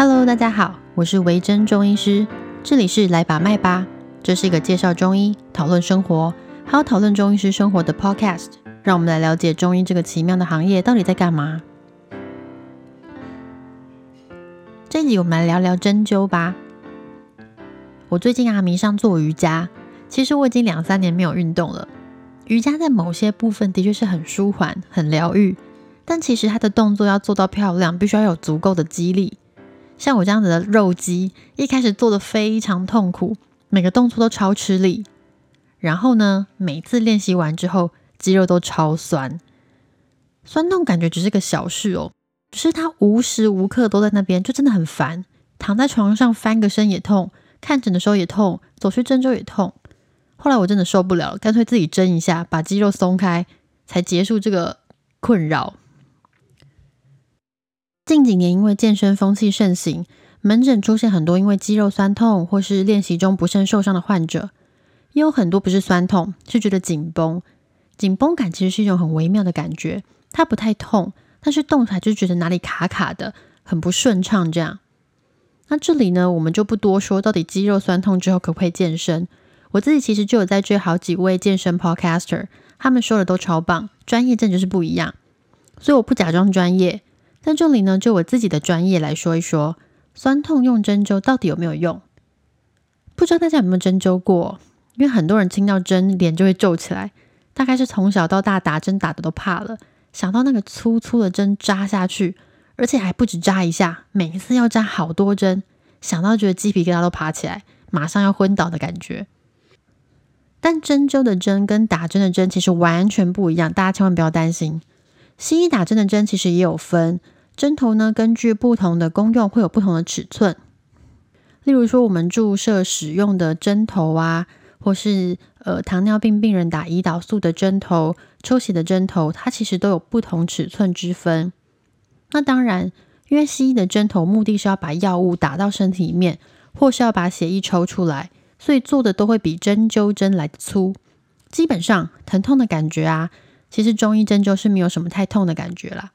Hello，大家好，我是维珍中医师，这里是来把脉吧，这是一个介绍中医、讨论生活，还有讨论中医师生活的 Podcast，让我们来了解中医这个奇妙的行业到底在干嘛。这一集我们来聊聊针灸吧。我最近啊迷上做瑜伽，其实我已经两三年没有运动了。瑜伽在某些部分的确是很舒缓、很疗愈，但其实它的动作要做到漂亮，必须要有足够的肌力。像我这样子的肉肌，一开始做的非常痛苦，每个动作都超吃力。然后呢，每次练习完之后，肌肉都超酸，酸痛感觉只是个小事哦，只是它无时无刻都在那边，就真的很烦。躺在床上翻个身也痛，看诊的时候也痛，走去针灸也痛。后来我真的受不了，干脆自己针一下，把肌肉松开，才结束这个困扰。近几年，因为健身风气盛行，门诊出现很多因为肌肉酸痛或是练习中不慎受伤的患者，也有很多不是酸痛，是觉得紧绷。紧绷感其实是一种很微妙的感觉，它不太痛，但是动起来就觉得哪里卡卡的，很不顺畅。这样，那这里呢，我们就不多说，到底肌肉酸痛之后可不可以健身？我自己其实就有在追好几位健身 podcaster，他们说的都超棒，专业证就是不一样，所以我不假装专业。在这里呢，就我自己的专业来说一说，酸痛用针灸到底有没有用？不知道大家有没有针灸过？因为很多人听到针，脸就会皱起来，大概是从小到大打针打的都怕了，想到那个粗粗的针扎下去，而且还不止扎一下，每一次要扎好多针，想到觉得鸡皮疙瘩都爬起来，马上要昏倒的感觉。但针灸的针跟打针的针其实完全不一样，大家千万不要担心。西医打针的针其实也有分，针头呢根据不同的功用会有不同的尺寸。例如说，我们注射使用的针头啊，或是呃糖尿病病人打胰岛素的针头、抽血的针头，它其实都有不同尺寸之分。那当然，因为西医的针头目的是要把药物打到身体里面，或是要把血液抽出来，所以做的都会比针灸针来的粗。基本上疼痛的感觉啊。其实中医针灸是没有什么太痛的感觉啦。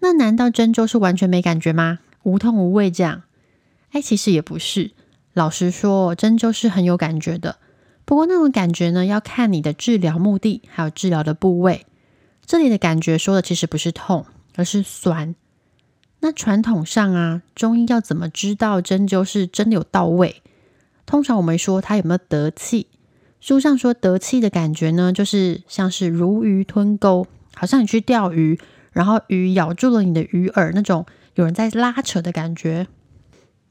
那难道针灸是完全没感觉吗？无痛无味这样？哎，其实也不是。老实说，针灸是很有感觉的。不过那种感觉呢，要看你的治疗目的，还有治疗的部位。这里的感觉说的其实不是痛，而是酸。那传统上啊，中医要怎么知道针灸是真的有到位？通常我们说它有没有得气。书上说得气的感觉呢，就是像是如鱼吞钩，好像你去钓鱼，然后鱼咬住了你的鱼饵那种，有人在拉扯的感觉，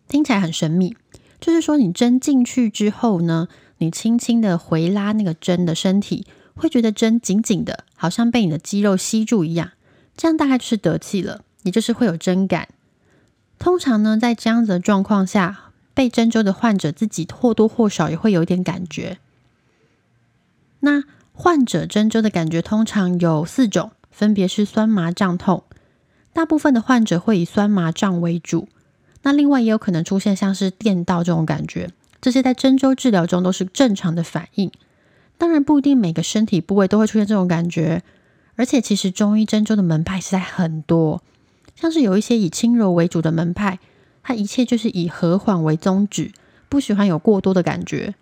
听起来很神秘。就是说你针进去之后呢，你轻轻的回拉那个针的身体，会觉得针紧紧的，好像被你的肌肉吸住一样，这样大概就是得气了，也就是会有针感。通常呢，在这样子的状况下，被针灸的患者自己或多或少也会有一点感觉。那患者针灸的感觉通常有四种，分别是酸麻胀痛。大部分的患者会以酸麻胀为主，那另外也有可能出现像是电到这种感觉，这些在针灸治疗中都是正常的反应。当然不一定每个身体部位都会出现这种感觉，而且其实中医针灸的门派实在很多，像是有一些以轻柔为主的门派，它一切就是以和缓为宗旨，不喜欢有过多的感觉。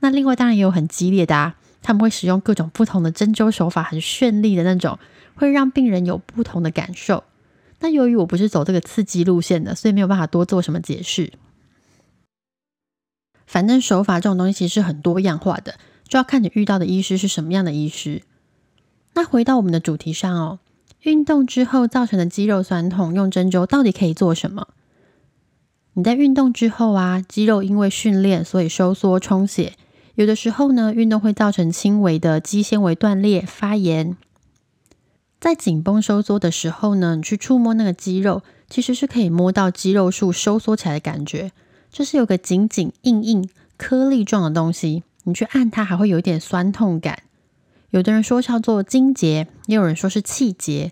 那另外当然也有很激烈的啊。他们会使用各种不同的针灸手法，很绚丽的那种，会让病人有不同的感受。那由于我不是走这个刺激路线的，所以没有办法多做什么解释。反正手法这种东西其实是很多样化的，就要看你遇到的医师是什么样的医师。那回到我们的主题上哦，运动之后造成的肌肉酸痛，用针灸到底可以做什么？你在运动之后啊，肌肉因为训练，所以收缩充血。有的时候呢，运动会造成轻微的肌纤维断裂、发炎。在紧绷收缩的时候呢，你去触摸那个肌肉，其实是可以摸到肌肉束收缩起来的感觉，就是有个紧紧、硬硬、颗粒状的东西。你去按它，还会有一点酸痛感。有的人说叫做筋结，也有人说是气结。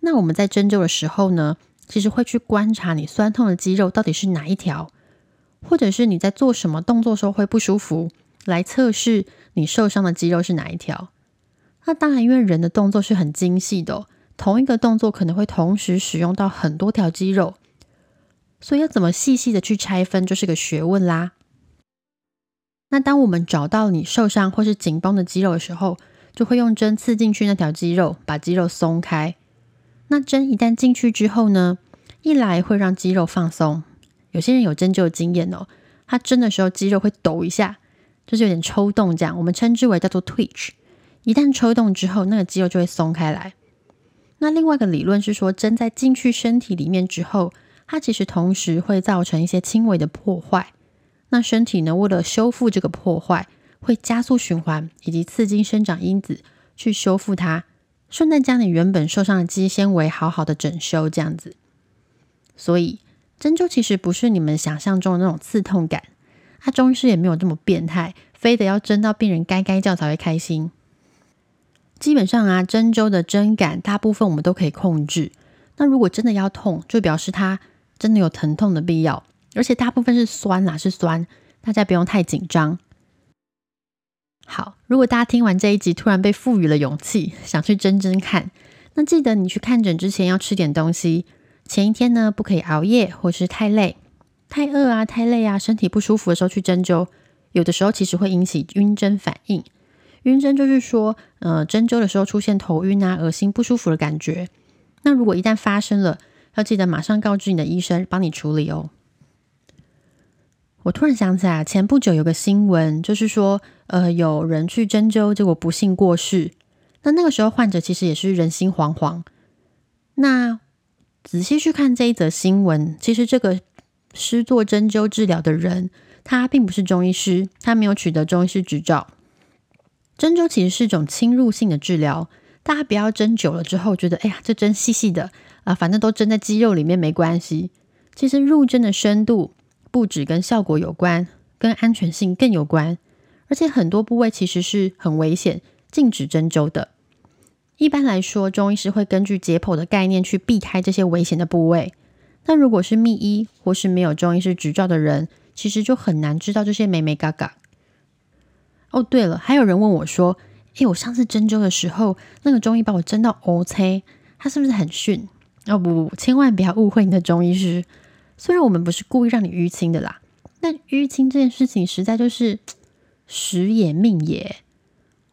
那我们在针灸的时候呢，其实会去观察你酸痛的肌肉到底是哪一条，或者是你在做什么动作时候会不舒服。来测试你受伤的肌肉是哪一条？那当然，因为人的动作是很精细的，同一个动作可能会同时使用到很多条肌肉，所以要怎么细细的去拆分，就是个学问啦。那当我们找到你受伤或是紧绷的肌肉的时候，就会用针刺进去那条肌肉，把肌肉松开。那针一旦进去之后呢，一来会让肌肉放松。有些人有针灸经验哦，他针的时候肌肉会抖一下，就是有点抽动这样，我们称之为叫做 twitch。一旦抽动之后，那个肌肉就会松开来。那另外一个理论是说，针在进去身体里面之后。它其实同时会造成一些轻微的破坏。那身体呢，为了修复这个破坏，会加速循环以及刺激生长因子去修复它，顺带将你原本受伤的肌纤维好好的整修，这样子。所以针灸其实不是你们想象中的那种刺痛感，他中医师也没有这么变态，非得要针到病人该该叫才会开心。基本上啊，针灸的针感大部分我们都可以控制。那如果真的要痛，就表示它。真的有疼痛的必要，而且大部分是酸啦，是酸，大家不用太紧张。好，如果大家听完这一集，突然被赋予了勇气，想去针针看，那记得你去看诊之前要吃点东西。前一天呢，不可以熬夜或是太累、太饿啊、太累啊，身体不舒服的时候去针灸，有的时候其实会引起晕针反应。晕针就是说，呃，针灸的时候出现头晕啊、恶心、不舒服的感觉。那如果一旦发生了，要记得马上告知你的医生，帮你处理哦。我突然想起来，前不久有个新闻，就是说，呃，有人去针灸，结果不幸过世。那那个时候，患者其实也是人心惶惶。那仔细去看这一则新闻，其实这个师做针灸治疗的人，他并不是中医师，他没有取得中医师执照。针灸其实是一种侵入性的治疗，大家不要针久了之后，觉得哎呀，这针细细的。啊，反正都针在肌肉里面没关系。其实入针的深度不止跟效果有关，跟安全性更有关。而且很多部位其实是很危险，禁止针灸的。一般来说，中医师会根据解剖的概念去避开这些危险的部位。但如果是秘医或是没有中医师执照的人，其实就很难知道这些美美嘎嘎。哦，对了，还有人问我说：“诶，我上次针灸的时候，那个中医把我针到 OK，他是不是很逊？”哦不不，千万不要误会你的中医师。虽然我们不是故意让你淤青的啦，但淤青这件事情实在就是时也命也。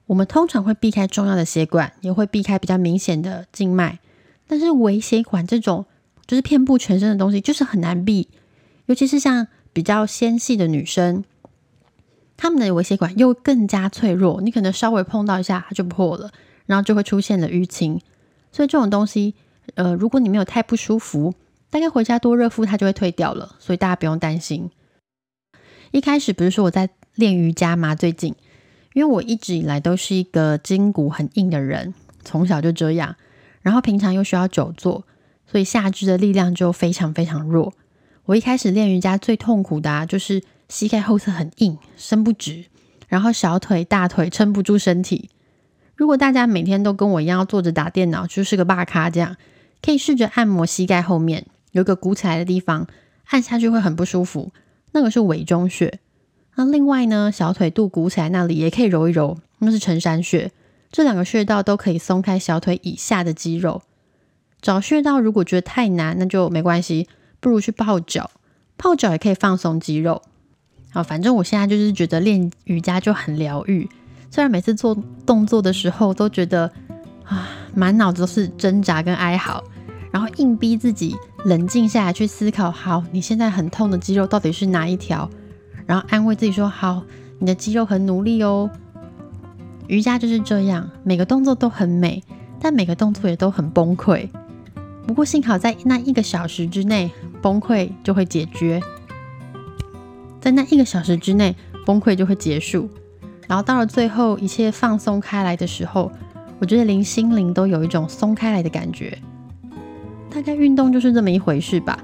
我们通常会避开重要的血管，也会避开比较明显的静脉，但是微血管这种就是遍布全身的东西，就是很难避。尤其是像比较纤细的女生，她们的微血管又更加脆弱，你可能稍微碰到一下它就破了，然后就会出现了淤青。所以这种东西。呃，如果你没有太不舒服，大概回家多热敷，它就会退掉了，所以大家不用担心。一开始不是说我在练瑜伽吗？最近，因为我一直以来都是一个筋骨很硬的人，从小就这样，然后平常又需要久坐，所以下肢的力量就非常非常弱。我一开始练瑜伽最痛苦的啊，就是膝盖后侧很硬，伸不直，然后小腿、大腿撑不住身体。如果大家每天都跟我一样坐着打电脑，就是个霸咖这样。可以试着按摩膝盖后面有个鼓起来的地方，按下去会很不舒服，那个是委中穴。那另外呢，小腿肚鼓起来那里也可以揉一揉，那是承山穴。这两个穴道都可以松开小腿以下的肌肉。找穴道如果觉得太难，那就没关系，不如去泡脚，泡脚也可以放松肌肉。好，反正我现在就是觉得练瑜伽就很疗愈，虽然每次做动作的时候都觉得啊。满脑子都是挣扎跟哀嚎，然后硬逼自己冷静下来去思考。好，你现在很痛的肌肉到底是哪一条？然后安慰自己说：好，你的肌肉很努力哦。瑜伽就是这样，每个动作都很美，但每个动作也都很崩溃。不过幸好在那一个小时之内，崩溃就会解决，在那一个小时之内，崩溃就会结束。然后到了最后，一切放松开来的时候。我觉得连心灵都有一种松开来的感觉，大概运动就是这么一回事吧。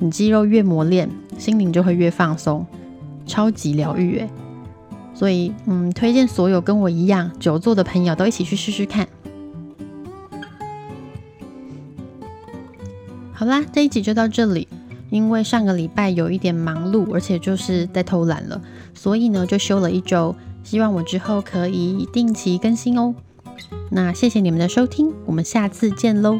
你肌肉越磨练，心灵就会越放松，超级疗愈诶。所以，嗯，推荐所有跟我一样久坐的朋友都一起去试试看。好啦，这一集就到这里。因为上个礼拜有一点忙碌，而且就是在偷懒了，所以呢就休了一周。希望我之后可以定期更新哦。那谢谢你们的收听，我们下次见喽。